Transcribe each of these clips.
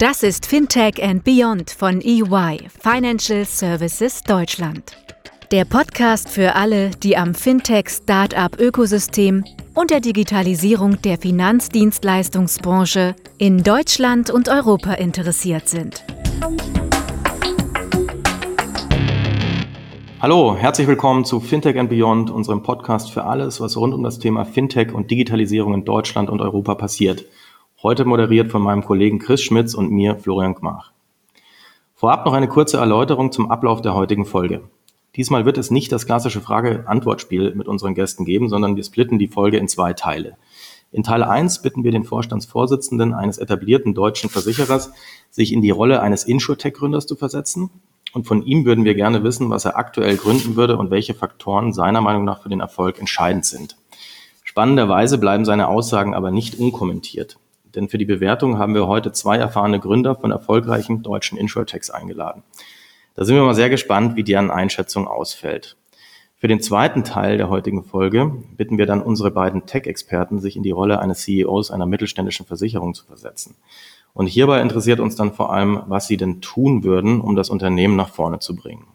Das ist Fintech and Beyond von EY, Financial Services Deutschland. Der Podcast für alle, die am Fintech-Startup-Ökosystem und der Digitalisierung der Finanzdienstleistungsbranche in Deutschland und Europa interessiert sind. Hallo, herzlich willkommen zu Fintech and Beyond, unserem Podcast für alles, was rund um das Thema Fintech und Digitalisierung in Deutschland und Europa passiert. Heute moderiert von meinem Kollegen Chris Schmitz und mir Florian Gmach. Vorab noch eine kurze Erläuterung zum Ablauf der heutigen Folge. Diesmal wird es nicht das klassische Frage-Antwort-Spiel mit unseren Gästen geben, sondern wir splitten die Folge in zwei Teile. In Teil 1 bitten wir den Vorstandsvorsitzenden eines etablierten deutschen Versicherers, sich in die Rolle eines Insurtech-Gründers zu versetzen. Und von ihm würden wir gerne wissen, was er aktuell gründen würde und welche Faktoren seiner Meinung nach für den Erfolg entscheidend sind. Spannenderweise bleiben seine Aussagen aber nicht unkommentiert. Denn für die Bewertung haben wir heute zwei erfahrene Gründer von erfolgreichen deutschen Insurtechs eingeladen. Da sind wir mal sehr gespannt, wie deren Einschätzung ausfällt. Für den zweiten Teil der heutigen Folge bitten wir dann unsere beiden Tech-Experten, sich in die Rolle eines CEOs einer mittelständischen Versicherung zu versetzen. Und hierbei interessiert uns dann vor allem, was sie denn tun würden, um das Unternehmen nach vorne zu bringen.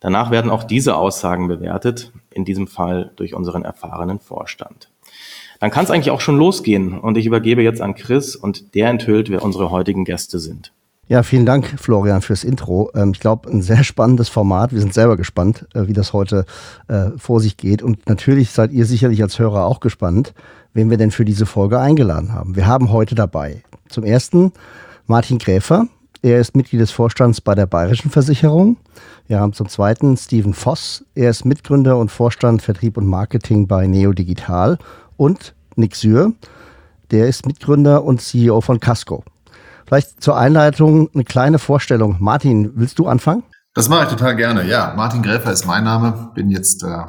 Danach werden auch diese Aussagen bewertet, in diesem Fall durch unseren erfahrenen Vorstand. Dann kann es eigentlich auch schon losgehen und ich übergebe jetzt an Chris und der enthüllt, wer unsere heutigen Gäste sind. Ja, vielen Dank, Florian, fürs Intro. Ähm, ich glaube, ein sehr spannendes Format. Wir sind selber gespannt, äh, wie das heute äh, vor sich geht. Und natürlich seid ihr sicherlich als Hörer auch gespannt, wen wir denn für diese Folge eingeladen haben. Wir haben heute dabei zum ersten Martin Gräfer. Er ist Mitglied des Vorstands bei der Bayerischen Versicherung. Wir haben zum zweiten Steven Voss. Er ist Mitgründer und Vorstand Vertrieb und Marketing bei Neo Digital und Nick Syr, der ist Mitgründer und CEO von Casco. Vielleicht zur Einleitung eine kleine Vorstellung. Martin, willst du anfangen? Das mache ich total gerne. Ja, Martin Gräfer ist mein Name. Bin jetzt äh,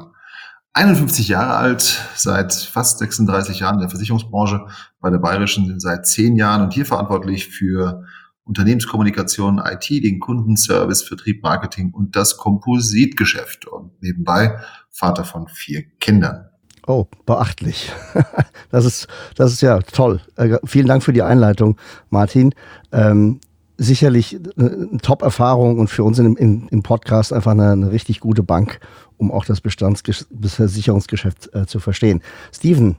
51 Jahre alt, seit fast 36 Jahren in der Versicherungsbranche, bei der Bayerischen seit 10 Jahren und hier verantwortlich für Unternehmenskommunikation, IT, den Kundenservice, Vertrieb, Marketing und das Kompositgeschäft und nebenbei Vater von vier Kindern. Oh, beachtlich. Das ist, das ist ja toll. Äh, vielen Dank für die Einleitung, Martin. Ähm, sicherlich eine Top-Erfahrung und für uns in, in, im Podcast einfach eine, eine, richtig gute Bank, um auch das Bestandsversicherungsgeschäft äh, zu verstehen. Steven,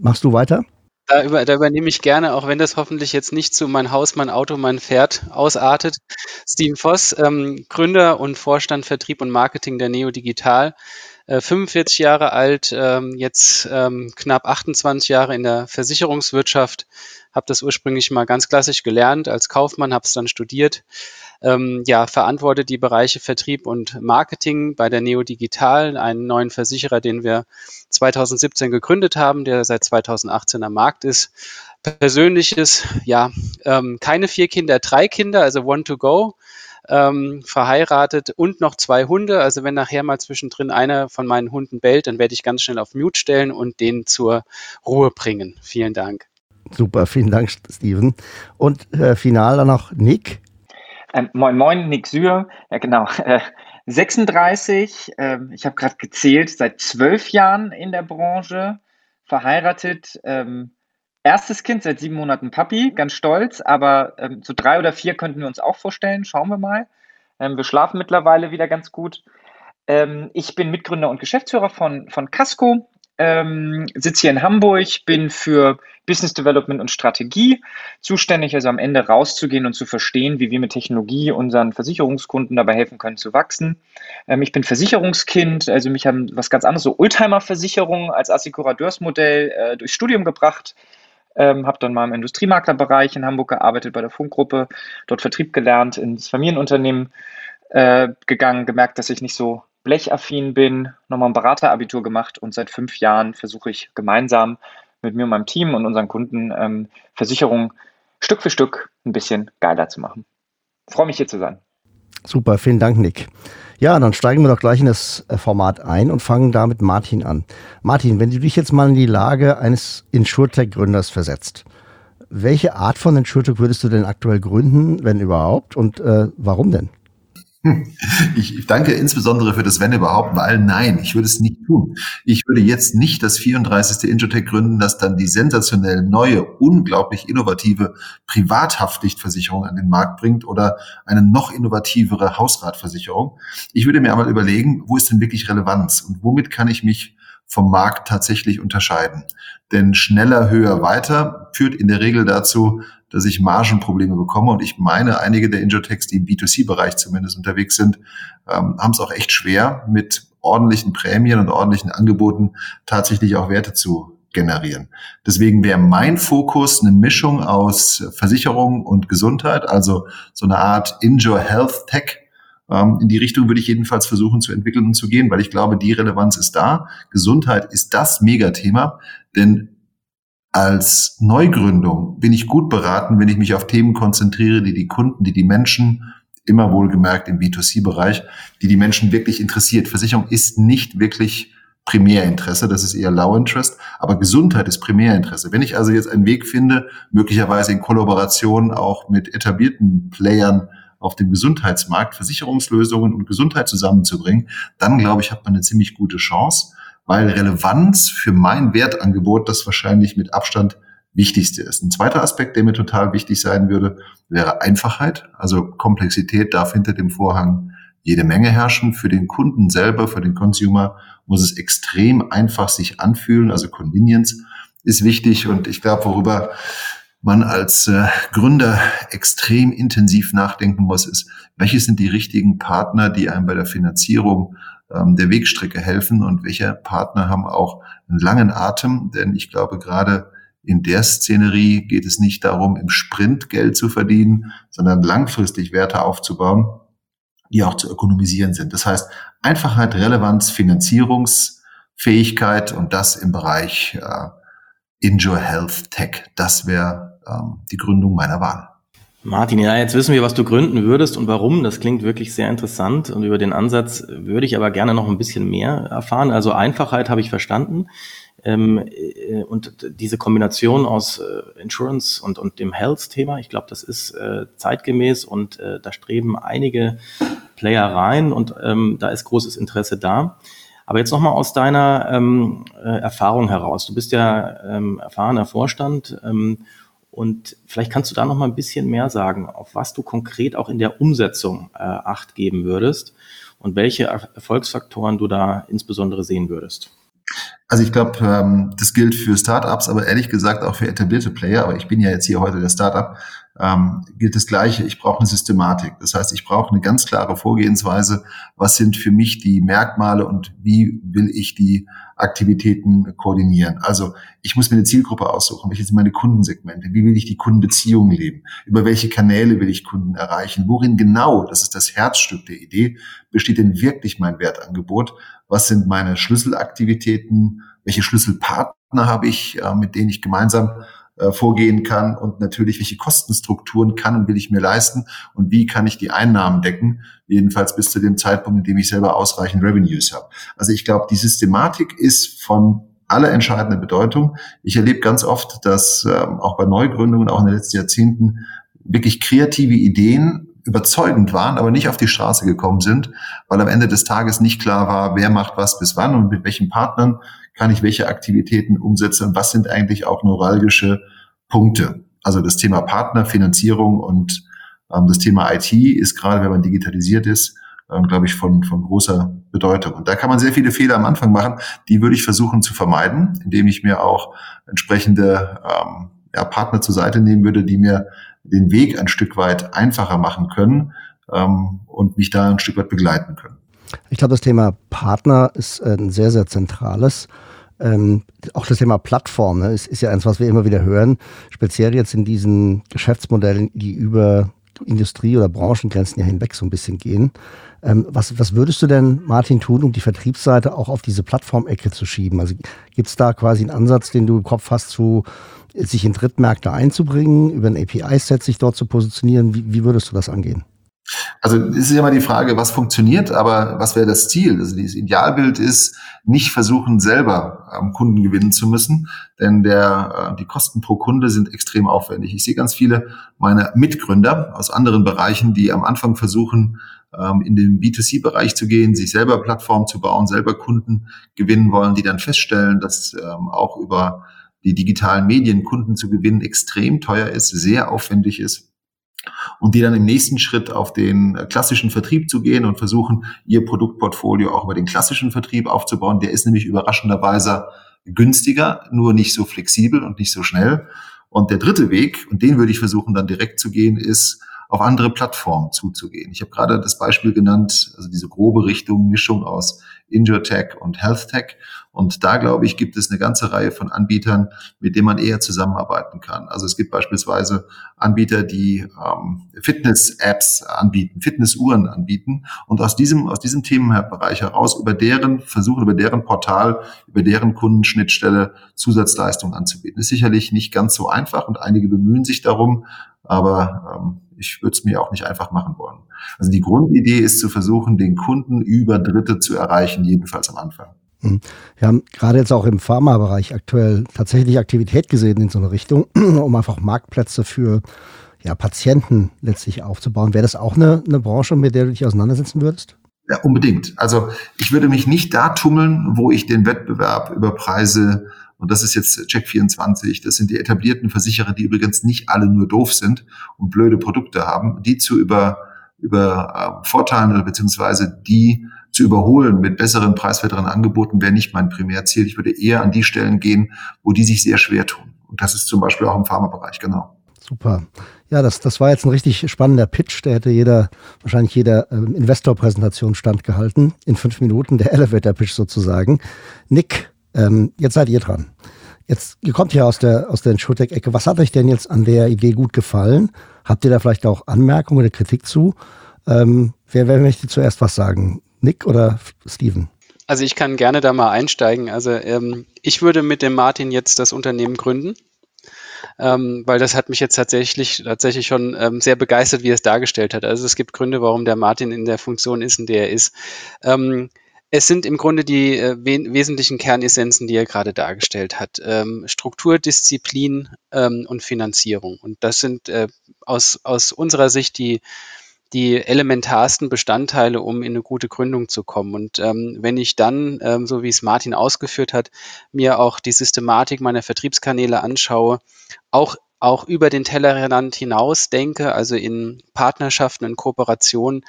machst du weiter? Da, über, da, übernehme ich gerne, auch wenn das hoffentlich jetzt nicht zu mein Haus, mein Auto, mein Pferd ausartet. Steven Voss, ähm, Gründer und Vorstand Vertrieb und Marketing der Neo Digital. 45 äh, Jahre alt, ähm, jetzt ähm, knapp 28 Jahre in der Versicherungswirtschaft, habe das ursprünglich mal ganz klassisch gelernt als Kaufmann, habe es dann studiert. Ähm, ja, verantworte die Bereiche Vertrieb und Marketing bei der Neo Digital, einen neuen Versicherer, den wir 2017 gegründet haben, der seit 2018 am Markt ist. Persönliches, ja, ähm, keine vier Kinder, drei Kinder, also one to go ähm, verheiratet und noch zwei Hunde. Also wenn nachher mal zwischendrin einer von meinen Hunden bellt, dann werde ich ganz schnell auf Mute stellen und den zur Ruhe bringen. Vielen Dank. Super, vielen Dank, Steven. Und äh, final dann noch Nick. Ähm, moin, moin, Nick Syr. Ja, genau. Äh, 36. Äh, ich habe gerade gezählt, seit zwölf Jahren in der Branche, verheiratet. Ähm, erstes Kind, seit sieben Monaten Papi, ganz stolz, aber ähm, so drei oder vier könnten wir uns auch vorstellen. Schauen wir mal. Ähm, wir schlafen mittlerweile wieder ganz gut. Ähm, ich bin Mitgründer und Geschäftsführer von, von Casco, ähm, sitze hier in Hamburg, bin für Business Development und Strategie zuständig, also am Ende rauszugehen und zu verstehen, wie wir mit Technologie unseren Versicherungskunden dabei helfen können zu wachsen. Ähm, ich bin Versicherungskind, also mich haben was ganz anderes, so Oldtimer-Versicherungen als Assekurateursmodell äh, durchs Studium gebracht. Ähm, habe dann mal im Industriemaklerbereich in Hamburg gearbeitet bei der Funkgruppe, dort Vertrieb gelernt, ins Familienunternehmen äh, gegangen, gemerkt, dass ich nicht so blechaffin bin, nochmal ein Beraterabitur gemacht und seit fünf Jahren versuche ich gemeinsam mit mir und meinem Team und unseren Kunden ähm, Versicherungen Stück für Stück ein bisschen geiler zu machen. freue mich hier zu sein. Super, vielen Dank, Nick. Ja, dann steigen wir doch gleich in das äh, Format ein und fangen da mit Martin an. Martin, wenn du dich jetzt mal in die Lage eines Insurtech-Gründers versetzt, welche Art von Insurtech würdest du denn aktuell gründen, wenn überhaupt, und äh, warum denn? Ich danke insbesondere für das Wenn überhaupt, weil nein, ich würde es nicht tun. Ich würde jetzt nicht das 34. Injotech gründen, das dann die sensationell neue, unglaublich innovative Privathaftpflichtversicherung an den Markt bringt oder eine noch innovativere Hausratversicherung. Ich würde mir einmal überlegen, wo ist denn wirklich Relevanz und womit kann ich mich vom Markt tatsächlich unterscheiden? Denn schneller, höher, weiter führt in der Regel dazu, dass ich Margenprobleme bekomme. Und ich meine, einige der Injotechs, die im B2C-Bereich zumindest unterwegs sind, ähm, haben es auch echt schwer, mit ordentlichen Prämien und ordentlichen Angeboten tatsächlich auch Werte zu generieren. Deswegen wäre mein Fokus eine Mischung aus Versicherung und Gesundheit, also so eine Art Injure Health Tech. Ähm, in die Richtung würde ich jedenfalls versuchen zu entwickeln und zu gehen, weil ich glaube, die Relevanz ist da. Gesundheit ist das Megathema, denn als Neugründung bin ich gut beraten, wenn ich mich auf Themen konzentriere, die die Kunden, die die Menschen, immer wohlgemerkt im B2C-Bereich, die die Menschen wirklich interessiert. Versicherung ist nicht wirklich Primärinteresse, das ist eher Low Interest, aber Gesundheit ist Primärinteresse. Wenn ich also jetzt einen Weg finde, möglicherweise in Kollaboration auch mit etablierten Playern auf dem Gesundheitsmarkt Versicherungslösungen und Gesundheit zusammenzubringen, dann glaube ich, hat man eine ziemlich gute Chance weil Relevanz für mein Wertangebot das wahrscheinlich mit Abstand wichtigste ist. Ein zweiter Aspekt, der mir total wichtig sein würde, wäre Einfachheit. Also Komplexität darf hinter dem Vorhang jede Menge herrschen. Für den Kunden selber, für den Consumer muss es extrem einfach sich anfühlen. Also Convenience ist wichtig und ich glaube, worüber man als äh, Gründer extrem intensiv nachdenken muss, ist, welche sind die richtigen Partner, die einem bei der Finanzierung ähm, der Wegstrecke helfen und welche Partner haben auch einen langen Atem, denn ich glaube gerade in der Szenerie geht es nicht darum, im Sprint Geld zu verdienen, sondern langfristig Werte aufzubauen, die auch zu ökonomisieren sind. Das heißt, Einfachheit, Relevanz, Finanzierungsfähigkeit und das im Bereich äh, Enjoy Health Tech. Das wäre ähm, die Gründung meiner Wahl. Martin, ja, jetzt wissen wir, was du gründen würdest und warum. Das klingt wirklich sehr interessant. Und über den Ansatz würde ich aber gerne noch ein bisschen mehr erfahren. Also Einfachheit habe ich verstanden. Ähm, äh, und diese Kombination aus äh, Insurance und, und dem Health-Thema, ich glaube, das ist äh, zeitgemäß und da streben einige Player rein und ähm, da ist großes Interesse da. Aber jetzt nochmal aus deiner ähm, äh, Erfahrung heraus. Du bist ja erfahrener Vorstand und vielleicht kannst du da noch mal ein bisschen mehr sagen, auf was du konkret auch in der Umsetzung äh, Acht geben würdest und welche Erfolgsfaktoren du da insbesondere sehen würdest. Also ich glaube, ähm, das gilt für Startups, aber ehrlich gesagt auch für etablierte Player. Aber ich bin ja jetzt hier heute der Startup. Ähm, gilt das Gleiche. Ich brauche eine Systematik. Das heißt, ich brauche eine ganz klare Vorgehensweise. Was sind für mich die Merkmale und wie will ich die Aktivitäten koordinieren. Also ich muss mir eine Zielgruppe aussuchen, welche sind meine Kundensegmente, wie will ich die Kundenbeziehungen leben, über welche Kanäle will ich Kunden erreichen, worin genau, das ist das Herzstück der Idee, besteht denn wirklich mein Wertangebot, was sind meine Schlüsselaktivitäten, welche Schlüsselpartner habe ich, äh, mit denen ich gemeinsam äh, vorgehen kann und natürlich, welche Kostenstrukturen kann und will ich mir leisten und wie kann ich die Einnahmen decken, jedenfalls bis zu dem Zeitpunkt, in dem ich selber ausreichend Revenues habe. Also ich glaube, die Systematik ist von aller entscheidender Bedeutung. Ich erlebe ganz oft, dass ähm, auch bei Neugründungen, auch in den letzten Jahrzehnten, wirklich kreative Ideen überzeugend waren, aber nicht auf die Straße gekommen sind, weil am Ende des Tages nicht klar war, wer macht was bis wann und mit welchen Partnern kann ich welche Aktivitäten umsetzen und was sind eigentlich auch neuralgische Punkte. Also das Thema Partner, Finanzierung und ähm, das Thema IT ist gerade, wenn man digitalisiert ist, ähm, glaube ich, von, von großer Bedeutung. Und da kann man sehr viele Fehler am Anfang machen. Die würde ich versuchen zu vermeiden, indem ich mir auch entsprechende ähm, ja, Partner zur Seite nehmen würde, die mir den Weg ein Stück weit einfacher machen können ähm, und mich da ein Stück weit begleiten können. Ich glaube, das Thema Partner ist äh, ein sehr, sehr zentrales. Ähm, auch das Thema Plattform ne, ist, ist ja eins, was wir immer wieder hören, speziell jetzt in diesen Geschäftsmodellen, die über Industrie- oder Branchengrenzen ja hinweg so ein bisschen gehen. Ähm, was, was würdest du denn, Martin, tun, um die Vertriebsseite auch auf diese Plattformecke zu schieben? Also gibt es da quasi einen Ansatz, den du im Kopf hast, zu sich in Drittmärkte einzubringen, über ein API-Set sich dort zu positionieren? Wie, wie würdest du das angehen? Also es ist ja immer die Frage, was funktioniert, aber was wäre das Ziel? Also dieses Idealbild ist, nicht versuchen, selber am Kunden gewinnen zu müssen, denn der, äh, die Kosten pro Kunde sind extrem aufwendig. Ich sehe ganz viele meiner Mitgründer aus anderen Bereichen, die am Anfang versuchen, ähm, in den B2C-Bereich zu gehen, sich selber Plattformen zu bauen, selber Kunden gewinnen wollen, die dann feststellen, dass ähm, auch über die digitalen Medien Kunden zu gewinnen extrem teuer ist, sehr aufwendig ist und die dann im nächsten Schritt auf den klassischen Vertrieb zu gehen und versuchen, ihr Produktportfolio auch über den klassischen Vertrieb aufzubauen. Der ist nämlich überraschenderweise günstiger, nur nicht so flexibel und nicht so schnell. Und der dritte Weg, und den würde ich versuchen dann direkt zu gehen, ist, auf andere Plattformen zuzugehen. Ich habe gerade das Beispiel genannt, also diese grobe Richtung, Mischung aus Injure-Tech und Health-Tech. Und da, glaube ich, gibt es eine ganze Reihe von Anbietern, mit denen man eher zusammenarbeiten kann. Also es gibt beispielsweise Anbieter, die ähm, Fitness-Apps anbieten, Fitnessuhren anbieten und aus diesem, aus diesem Themenbereich heraus über deren versuchen, über deren Portal, über deren Kundenschnittstelle Zusatzleistungen anzubieten. Ist sicherlich nicht ganz so einfach und einige bemühen sich darum, aber ähm, ich würde es mir auch nicht einfach machen wollen. Also die Grundidee ist zu versuchen, den Kunden über Dritte zu erreichen, jedenfalls am Anfang. Hm. Wir haben gerade jetzt auch im Pharmabereich aktuell tatsächlich Aktivität gesehen in so eine Richtung, um einfach Marktplätze für ja, Patienten letztlich aufzubauen. Wäre das auch eine, eine Branche, mit der du dich auseinandersetzen würdest? Ja, unbedingt. Also ich würde mich nicht da tummeln, wo ich den Wettbewerb über Preise und das ist jetzt Check24. Das sind die etablierten Versicherer, die übrigens nicht alle nur doof sind und blöde Produkte haben, die zu über, über äh, Vorteilen oder beziehungsweise die zu überholen mit besseren, preiswerteren Angeboten wäre nicht mein Primärziel. Ich würde eher an die Stellen gehen, wo die sich sehr schwer tun. Und das ist zum Beispiel auch im Pharmabereich, genau. Super. Ja, das, das war jetzt ein richtig spannender Pitch. Der hätte jeder, wahrscheinlich jeder ähm, Investorpräsentation standgehalten. In fünf Minuten, der Elevator-Pitch sozusagen. Nick, ähm, jetzt seid ihr dran. Jetzt, ihr kommt ja aus der, aus der Insurtech-Ecke. Was hat euch denn jetzt an der Idee gut gefallen? Habt ihr da vielleicht auch Anmerkungen oder Kritik zu? Ähm, wer, wer möchte zuerst was sagen? Nick oder Steven? Also ich kann gerne da mal einsteigen. Also ähm, ich würde mit dem Martin jetzt das Unternehmen gründen. Ähm, weil das hat mich jetzt tatsächlich, tatsächlich schon ähm, sehr begeistert, wie er es dargestellt hat. Also es gibt Gründe, warum der Martin in der Funktion ist, in der er ist. Ähm, es sind im Grunde die äh, we wesentlichen Kernessenzen, die er gerade dargestellt hat. Ähm, Struktur, Disziplin ähm, und Finanzierung. Und das sind äh, aus, aus unserer Sicht die, die elementarsten Bestandteile, um in eine gute Gründung zu kommen. Und ähm, wenn ich dann, ähm, so wie es Martin ausgeführt hat, mir auch die Systematik meiner Vertriebskanäle anschaue, auch auch über den Tellerrand hinaus denke, also in Partnerschaften, in Kooperationen,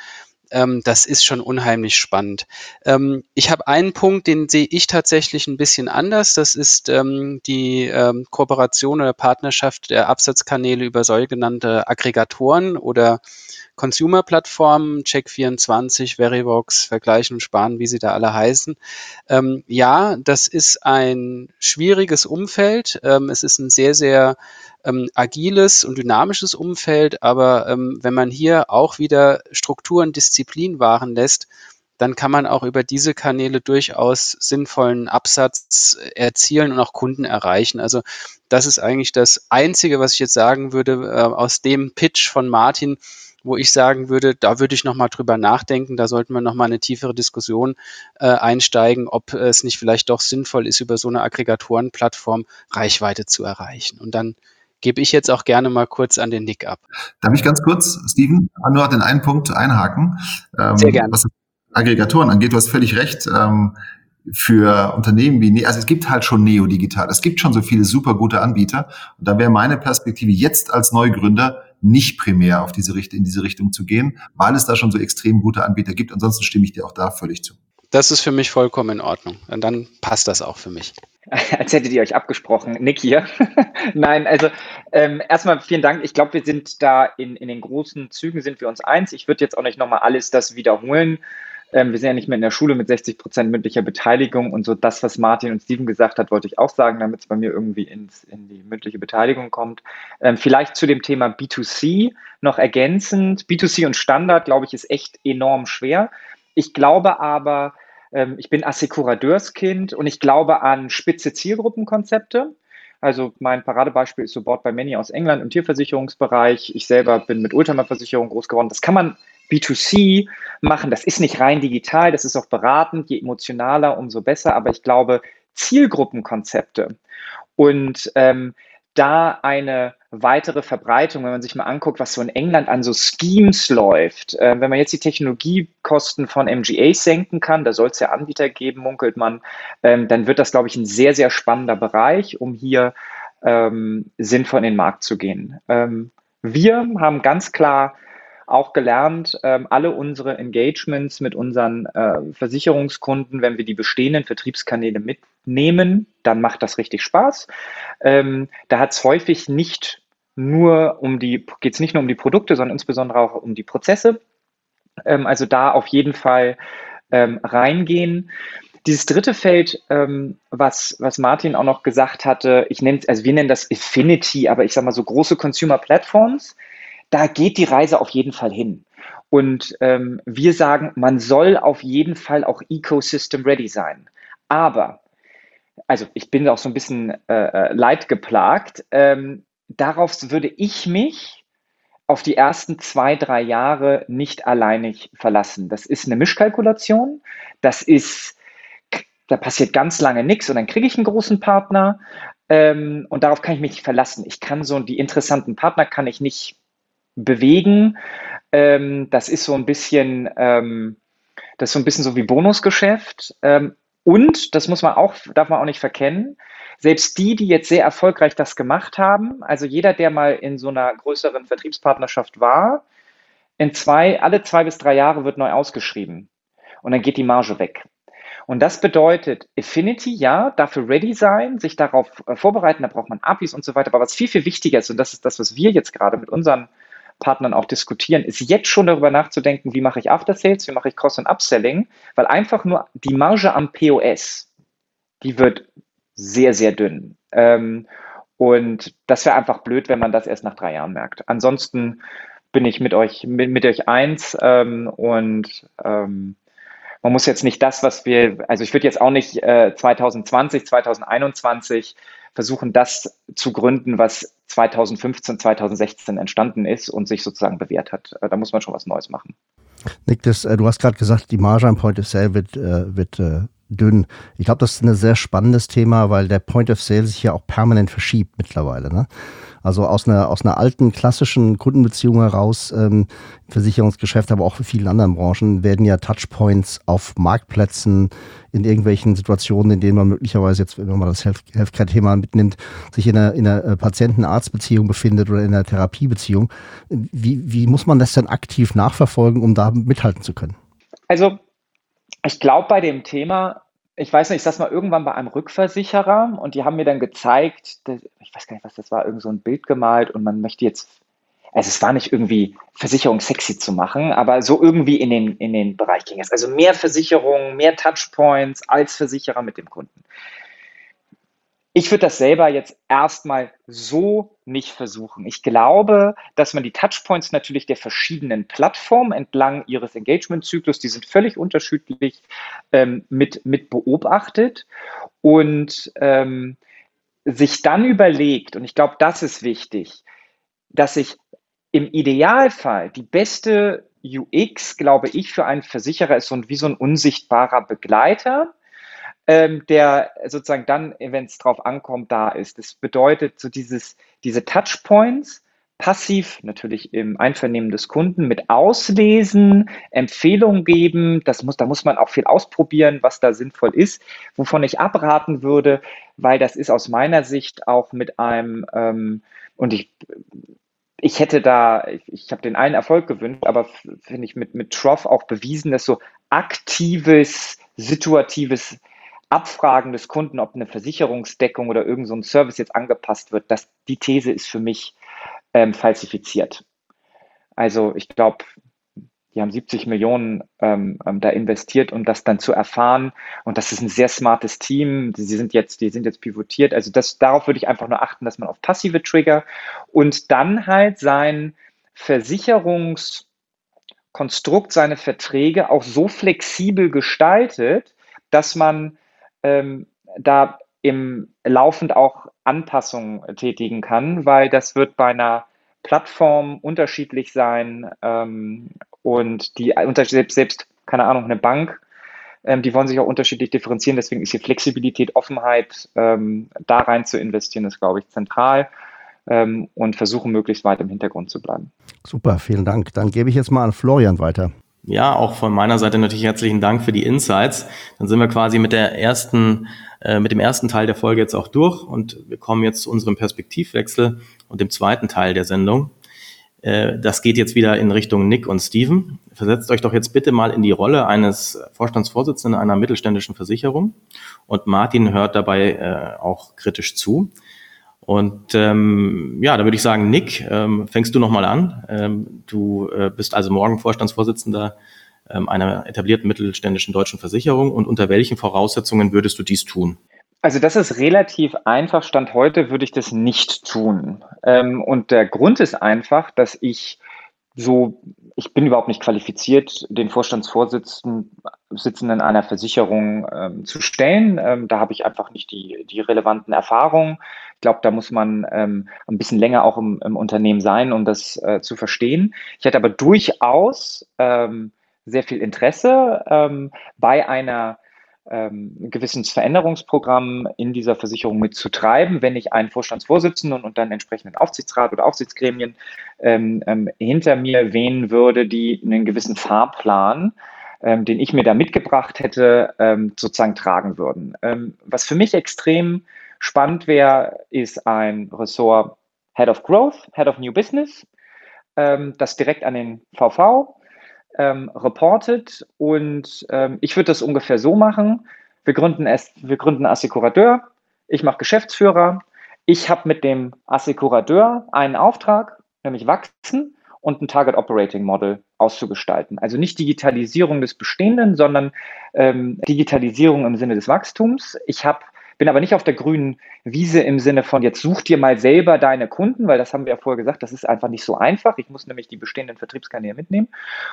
ähm, das ist schon unheimlich spannend. Ähm, ich habe einen Punkt, den sehe ich tatsächlich ein bisschen anders. Das ist ähm, die ähm, Kooperation oder Partnerschaft der Absatzkanäle über sogenannte Aggregatoren oder Consumer-Plattformen, Check24, Verivox, Vergleichen und Sparen, wie sie da alle heißen. Ähm, ja, das ist ein schwieriges Umfeld. Ähm, es ist ein sehr, sehr ähm, agiles und dynamisches Umfeld, aber ähm, wenn man hier auch wieder Strukturen, Disziplin wahren lässt, dann kann man auch über diese Kanäle durchaus sinnvollen Absatz erzielen und auch Kunden erreichen. Also das ist eigentlich das Einzige, was ich jetzt sagen würde äh, aus dem Pitch von Martin, wo ich sagen würde, da würde ich nochmal drüber nachdenken, da sollten wir nochmal eine tiefere Diskussion äh, einsteigen, ob es nicht vielleicht doch sinnvoll ist, über so eine Aggregatorenplattform Reichweite zu erreichen. Und dann gebe ich jetzt auch gerne mal kurz an den Nick ab. Darf ich ganz kurz, Steven, nur den einen Punkt einhaken? Ähm, Sehr gerne. Was Aggregatoren angeht, du hast völlig recht. Ähm, für Unternehmen wie, ne-, also es gibt halt schon Neo-Digital, es gibt schon so viele super gute Anbieter. Und da wäre meine Perspektive jetzt als Neugründer nicht primär auf diese Richtung, in diese Richtung zu gehen, weil es da schon so extrem gute Anbieter gibt. Ansonsten stimme ich dir auch da völlig zu. Das ist für mich vollkommen in Ordnung. Und dann passt das auch für mich. Als hättet ihr euch abgesprochen. Nick hier. Nein, also ähm, erstmal vielen Dank. Ich glaube, wir sind da in, in den großen Zügen sind wir uns eins. Ich würde jetzt auch nicht nochmal alles das wiederholen. Ähm, wir sind ja nicht mehr in der Schule mit 60 Prozent mündlicher Beteiligung und so das, was Martin und Steven gesagt hat, wollte ich auch sagen, damit es bei mir irgendwie ins, in die mündliche Beteiligung kommt. Ähm, vielleicht zu dem Thema B2C noch ergänzend. B2C und Standard, glaube ich, ist echt enorm schwer. Ich glaube aber, ähm, ich bin Assekurateurs-Kind und ich glaube an spitze Zielgruppenkonzepte. Also mein Paradebeispiel ist Support by Many aus England im Tierversicherungsbereich. Ich selber bin mit Ultima-Versicherung groß geworden. Das kann man B2C machen. Das ist nicht rein digital, das ist auch beratend. Je emotionaler, umso besser. Aber ich glaube, Zielgruppenkonzepte und ähm, da eine weitere Verbreitung, wenn man sich mal anguckt, was so in England an so Schemes läuft, äh, wenn man jetzt die Technologiekosten von MGA senken kann, da soll es ja Anbieter geben, munkelt man, ähm, dann wird das, glaube ich, ein sehr, sehr spannender Bereich, um hier ähm, sinnvoll in den Markt zu gehen. Ähm, wir haben ganz klar auch gelernt, ähm, alle unsere Engagements mit unseren äh, Versicherungskunden, wenn wir die bestehenden Vertriebskanäle mitnehmen, dann macht das richtig Spaß. Ähm, da hat es häufig nicht nur um die, geht es nicht nur um die Produkte, sondern insbesondere auch um die Prozesse. Ähm, also da auf jeden Fall reingehen. Dieses dritte Feld, ähm, was, was Martin auch noch gesagt hatte, ich nenne, also wir nennen das Affinity, aber ich sage mal so große Consumer Platforms, da geht die Reise auf jeden Fall hin. Und ähm, wir sagen, man soll auf jeden Fall auch Ecosystem ready sein. Aber, also ich bin auch so ein bisschen äh, äh leidgeplagt, ähm, darauf würde ich mich auf die ersten zwei, drei Jahre nicht alleinig verlassen. Das ist eine Mischkalkulation. Das ist, da passiert ganz lange nichts und dann kriege ich einen großen Partner ähm, und darauf kann ich mich verlassen. Ich kann so die interessanten Partner kann ich nicht bewegen. Ähm, das ist so ein bisschen, ähm, das ist so ein bisschen so wie Bonusgeschäft. Ähm, und das muss man auch, darf man auch nicht verkennen. Selbst die, die jetzt sehr erfolgreich das gemacht haben, also jeder, der mal in so einer größeren Vertriebspartnerschaft war, in zwei, alle zwei bis drei Jahre wird neu ausgeschrieben. Und dann geht die Marge weg. Und das bedeutet Affinity, ja, dafür ready sein, sich darauf äh, vorbereiten, da braucht man APIs und so weiter. Aber was viel, viel wichtiger ist, und das ist das, was wir jetzt gerade mit unseren Partnern auch diskutieren, ist jetzt schon darüber nachzudenken, wie mache ich After Sales, wie mache ich Cross- und Upselling, weil einfach nur die Marge am POS, die wird sehr, sehr dünn. Ähm, und das wäre einfach blöd, wenn man das erst nach drei Jahren merkt. Ansonsten bin ich mit euch, mit, mit euch eins ähm, und ähm, man muss jetzt nicht das, was wir, also ich würde jetzt auch nicht äh, 2020, 2021 versuchen, das zu gründen, was 2015, 2016 entstanden ist und sich sozusagen bewährt hat. Äh, da muss man schon was Neues machen. Nick, das, äh, du hast gerade gesagt, die Marge am Point of Sale wird, äh, wird dünn. Ich glaube, das ist ein sehr spannendes Thema, weil der Point of Sale sich ja auch permanent verschiebt mittlerweile. Ne? Also aus einer, aus einer alten klassischen Kundenbeziehung heraus, ähm, Versicherungsgeschäft, aber auch in vielen anderen Branchen, werden ja Touchpoints auf Marktplätzen in irgendwelchen Situationen, in denen man möglicherweise jetzt, wenn man mal das Healthcare-Thema mitnimmt, sich in einer, in einer äh, Patienten-Arzt-Beziehung befindet oder in einer Therapiebeziehung. Wie, wie muss man das denn aktiv nachverfolgen, um da mithalten zu können? Also ich glaube bei dem Thema, ich weiß nicht, ich saß mal irgendwann bei einem Rückversicherer und die haben mir dann gezeigt, ich weiß gar nicht, was das war, irgend so ein Bild gemalt und man möchte jetzt, also es war nicht irgendwie Versicherung sexy zu machen, aber so irgendwie in den, in den Bereich ging es. Also mehr Versicherungen, mehr Touchpoints als Versicherer mit dem Kunden. Ich würde das selber jetzt erstmal so nicht versuchen. Ich glaube, dass man die Touchpoints natürlich der verschiedenen Plattformen entlang ihres Engagement-Zyklus, die sind völlig unterschiedlich, ähm, mit, mit beobachtet und ähm, sich dann überlegt, und ich glaube, das ist wichtig, dass ich im Idealfall die beste UX, glaube ich, für einen Versicherer ist so wie so ein unsichtbarer Begleiter, ähm, der sozusagen dann, wenn es drauf ankommt, da ist. Das bedeutet, so dieses, diese Touchpoints passiv natürlich im Einvernehmen des Kunden mit auslesen, Empfehlungen geben. Das muss, da muss man auch viel ausprobieren, was da sinnvoll ist. Wovon ich abraten würde, weil das ist aus meiner Sicht auch mit einem, ähm, und ich, ich hätte da, ich, ich habe den einen Erfolg gewünscht, aber finde ich mit, mit Trough auch bewiesen, dass so aktives, situatives Abfragen des Kunden, ob eine Versicherungsdeckung oder irgendein so Service jetzt angepasst wird, dass die These ist für mich ähm, falsifiziert. Also ich glaube, die haben 70 Millionen ähm, ähm, da investiert, um das dann zu erfahren. Und das ist ein sehr smartes Team. Sie sind jetzt, die sind jetzt pivotiert. Also das, darauf würde ich einfach nur achten, dass man auf passive Trigger und dann halt sein Versicherungskonstrukt, seine Verträge auch so flexibel gestaltet, dass man ähm, da im laufend auch Anpassungen tätigen kann, weil das wird bei einer Plattform unterschiedlich sein ähm, und die selbst, selbst, keine Ahnung, eine Bank Ähm, die wollen sich auch unterschiedlich differenzieren. Deswegen ist hier Flexibilität, Offenheit, ähm, da rein zu investieren, ist, glaube ich, zentral ähm, und versuchen, möglichst weit im Hintergrund zu bleiben. Super, vielen Dank. Dann gebe ich jetzt mal an Florian weiter. Ja, auch von meiner Seite natürlich herzlichen Dank für die Insights. Dann sind wir quasi mit der ersten, äh, mit dem ersten Teil der Folge jetzt auch durch und wir kommen jetzt zu unserem Perspektivwechsel und dem zweiten Teil der Sendung. Äh, das geht jetzt wieder in Richtung Nick und Steven. Versetzt euch doch jetzt bitte mal in die Rolle eines Vorstandsvorsitzenden einer mittelständischen Versicherung und Martin hört dabei äh, auch kritisch zu. Und ähm, ja, da würde ich sagen, Nick, ähm, fängst du nochmal an. Ähm, du äh, bist also morgen Vorstandsvorsitzender ähm, einer etablierten mittelständischen deutschen Versicherung. Und unter welchen Voraussetzungen würdest du dies tun? Also das ist relativ einfach. Stand heute würde ich das nicht tun. Ähm, und der Grund ist einfach, dass ich so, ich bin überhaupt nicht qualifiziert, den Vorstandsvorsitzenden einer Versicherung ähm, zu stellen. Ähm, da habe ich einfach nicht die, die relevanten Erfahrungen. Ich glaube, da muss man ähm, ein bisschen länger auch im, im Unternehmen sein, um das äh, zu verstehen. Ich hätte aber durchaus ähm, sehr viel Interesse ähm, bei einer ähm, ein gewisses Veränderungsprogramm in dieser Versicherung mitzutreiben, wenn ich einen Vorstandsvorsitzenden und dann entsprechenden Aufsichtsrat oder Aufsichtsgremien ähm, ähm, hinter mir wählen würde, die einen gewissen Fahrplan, ähm, den ich mir da mitgebracht hätte, ähm, sozusagen tragen würden. Ähm, was für mich extrem spannend wäre, ist ein Ressort Head of Growth, Head of New Business, das direkt an den VV ähm, reportet und ähm, ich würde das ungefähr so machen. Wir gründen, es, wir gründen Assekurateur, ich mache Geschäftsführer, ich habe mit dem Assekurateur einen Auftrag, nämlich wachsen und ein Target Operating Model auszugestalten. Also nicht Digitalisierung des Bestehenden, sondern ähm, Digitalisierung im Sinne des Wachstums. Ich habe bin aber nicht auf der grünen Wiese im Sinne von, jetzt such dir mal selber deine Kunden, weil das haben wir ja vorher gesagt, das ist einfach nicht so einfach. Ich muss nämlich die bestehenden Vertriebskanäle mitnehmen.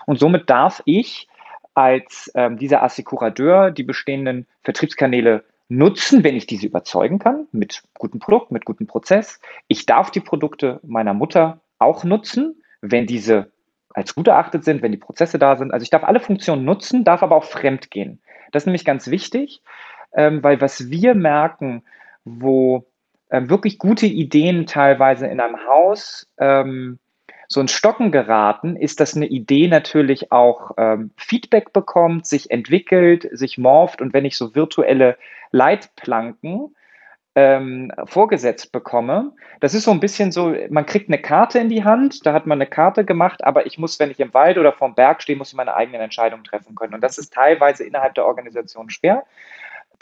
Und somit darf ich als ähm, dieser Assekurateur die bestehenden Vertriebskanäle nutzen, wenn ich diese überzeugen kann, mit gutem Produkt, mit gutem Prozess. Ich darf die Produkte meiner Mutter auch nutzen, wenn diese als gut erachtet sind, wenn die Prozesse da sind. Also ich darf alle Funktionen nutzen, darf aber auch fremd gehen. Das ist nämlich ganz wichtig, ähm, weil was wir merken, wo ähm, wirklich gute Ideen teilweise in einem Haus ähm, so ein Stocken geraten, ist, dass eine Idee natürlich auch ähm, Feedback bekommt, sich entwickelt, sich morpht und wenn ich so virtuelle Leitplanken ähm, vorgesetzt bekomme. Das ist so ein bisschen so, man kriegt eine Karte in die Hand, da hat man eine Karte gemacht, aber ich muss, wenn ich im Wald oder vorm Berg stehe, muss ich meine eigenen Entscheidungen treffen können. Und das ist teilweise innerhalb der Organisation schwer.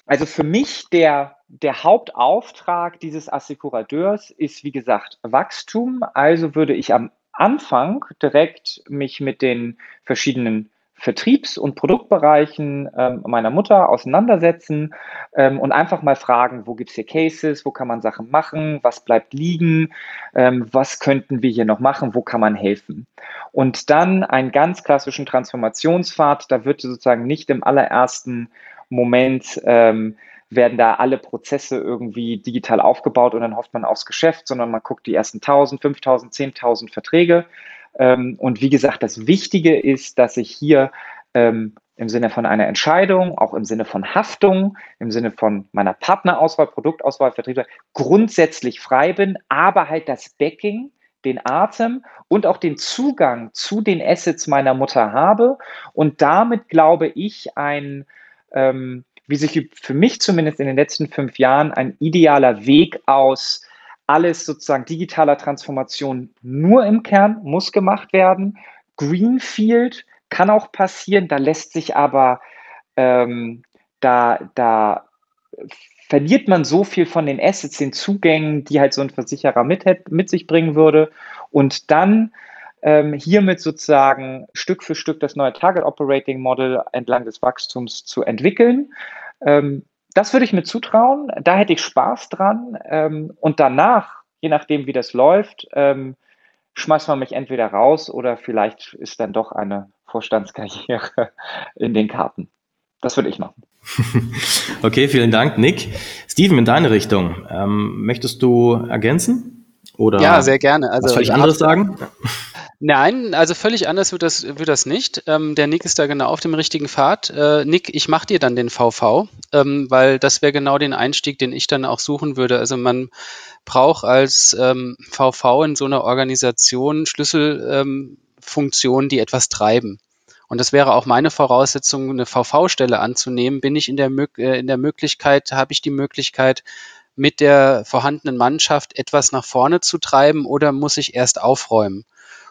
Also für mich der, der Hauptauftrag dieses Assekurateurs ist, wie gesagt, Wachstum. Also würde ich am Anfang direkt mich mit den verschiedenen Vertriebs- und Produktbereichen ähm, meiner Mutter auseinandersetzen ähm, und einfach mal fragen, wo gibt es hier Cases, wo kann man Sachen machen, was bleibt liegen, ähm, was könnten wir hier noch machen, wo kann man helfen. Und dann einen ganz klassischen Transformationspfad, da wird sozusagen nicht im allerersten Moment ähm, werden da alle Prozesse irgendwie digital aufgebaut und dann hofft man aufs Geschäft, sondern man guckt die ersten 1000, 5000, 10.000 Verträge. Ähm, und wie gesagt, das Wichtige ist, dass ich hier ähm, im Sinne von einer Entscheidung, auch im Sinne von Haftung, im Sinne von meiner Partnerauswahl, Produktauswahl, Vertrieb, grundsätzlich frei bin, aber halt das Backing, den Atem und auch den Zugang zu den Assets meiner Mutter habe und damit glaube ich ein ähm, wie sich für mich zumindest in den letzten fünf Jahren ein idealer Weg aus alles sozusagen digitaler Transformation nur im Kern muss gemacht werden. Greenfield kann auch passieren, da lässt sich aber, ähm, da, da verliert man so viel von den Assets, den Zugängen, die halt so ein Versicherer mit, mit sich bringen würde. Und dann ähm, hiermit sozusagen Stück für Stück das neue Target Operating Model entlang des Wachstums zu entwickeln. Ähm, das würde ich mir zutrauen. Da hätte ich Spaß dran. Ähm, und danach, je nachdem, wie das läuft, ähm, schmeißt man mich entweder raus oder vielleicht ist dann doch eine Vorstandskarriere in den Karten. Das würde ich machen. Okay, vielen Dank, Nick. Steven, in deine Richtung. Ähm, möchtest du ergänzen? Oder ja, sehr gerne. Also, was völlig anderes sagen? Nein, also völlig anders wird das, wird das nicht. Ähm, der Nick ist da genau auf dem richtigen Pfad. Äh, Nick, ich mache dir dann den VV, ähm, weil das wäre genau den Einstieg, den ich dann auch suchen würde. Also man braucht als ähm, VV in so einer Organisation Schlüsselfunktionen, die etwas treiben. Und das wäre auch meine Voraussetzung, eine VV-Stelle anzunehmen. Bin ich in der, äh, in der Möglichkeit, habe ich die Möglichkeit, mit der vorhandenen Mannschaft etwas nach vorne zu treiben oder muss ich erst aufräumen?